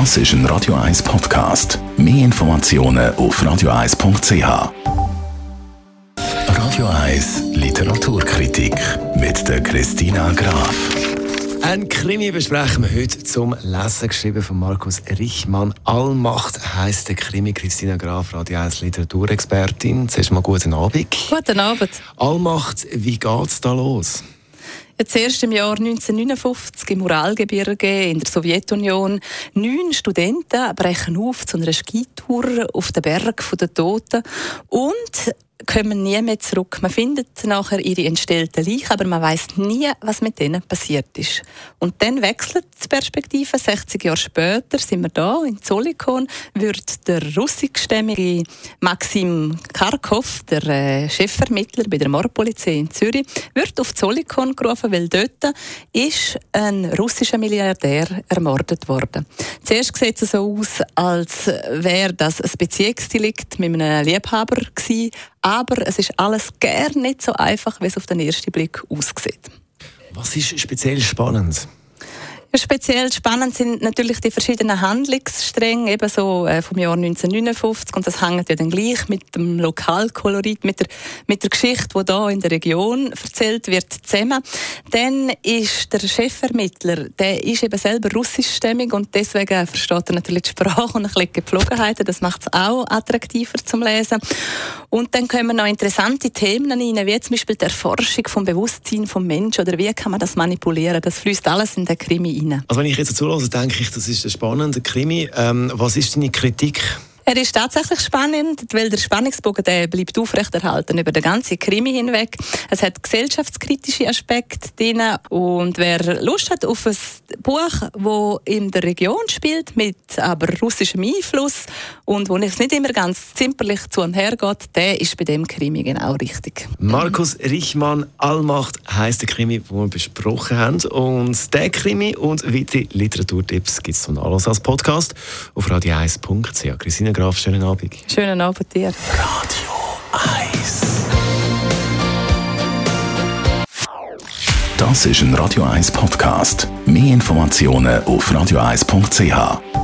Das ist ein Radio 1 Podcast. Mehr Informationen auf radio1.ch. Radio 1 Literaturkritik mit der Christina Graf. Ein Krimi besprechen wir heute zum Lesen, geschrieben von Markus Richmann. Allmacht heisst der Krimi Christina Graf, Radio 1 Literaturexpertin. Zuerst mal guten Abend. Guten Abend. Allmacht, wie geht's da los? Jetzt erst im Jahr 1959 im Uralgebirge in der Sowjetunion. Neun Studenten brechen auf zu einer Skitour auf den Berg der Toten und kommen nie mehr zurück. Man findet nachher ihre entstellten Leichen, aber man weiß nie, was mit denen passiert ist. Und dann wechselt die Perspektive. 60 Jahre später sind wir da in Zolikon, wird der russischstämmige Maxim Karkov, der äh, Chefvermittler bei der Mordpolizei in Zürich, wird auf Zolikon gerufen, weil dort ist ein russischer Milliardär ermordet worden. Zuerst sieht es so aus, als wäre das ein Beziehungsdelikt mit einem Liebhaber gewesen, aber es ist alles gern nicht so einfach, wie es auf den ersten Blick aussieht. Was ist speziell spannend? Speziell spannend sind natürlich die verschiedenen Handlungsstränge, eben so äh, vom Jahr 1959 und das hängt ja dann gleich mit dem Lokalkolorit, mit der, mit der Geschichte, die da in der Region erzählt wird, zusammen. Dann ist der Chefvermittler, der ist eben selber russischstämmig und deswegen versteht er natürlich die Sprache und ein bisschen Gepflogenheiten, das macht es auch attraktiver zum Lesen. Und dann kommen noch interessante Themen rein, wie zum Beispiel die Erforschung vom Bewusstsein vom Menschen oder wie kann man das manipulieren, das fließt alles in den Krimi rein. Also wenn ich jetzt zuhöre, denke ich, das ist ein spannender Krimi. Ähm, was ist deine Kritik? Er ist tatsächlich spannend, weil der Spannungsbogen der bleibt aufrechterhalten über den ganzen Krimi hinweg. Es hat gesellschaftskritische Aspekte drin und wer Lust hat auf ein Buch, das in der Region spielt, mit aber russischem Einfluss und wo es nicht immer ganz zimperlich zu und her geht, der ist bei dem Krimi genau richtig. Markus Richmann, Allmacht heisst der Krimi, den wir besprochen haben. Und der Krimi und weitere Literaturtipps gibt es von alles als Podcast auf radio1.ch. Christine Graf, schönen Abend. Schönen Abend dir. Radio 1. Das ist ein Radio 1 Podcast. Mehr Informationen auf radio1.ch.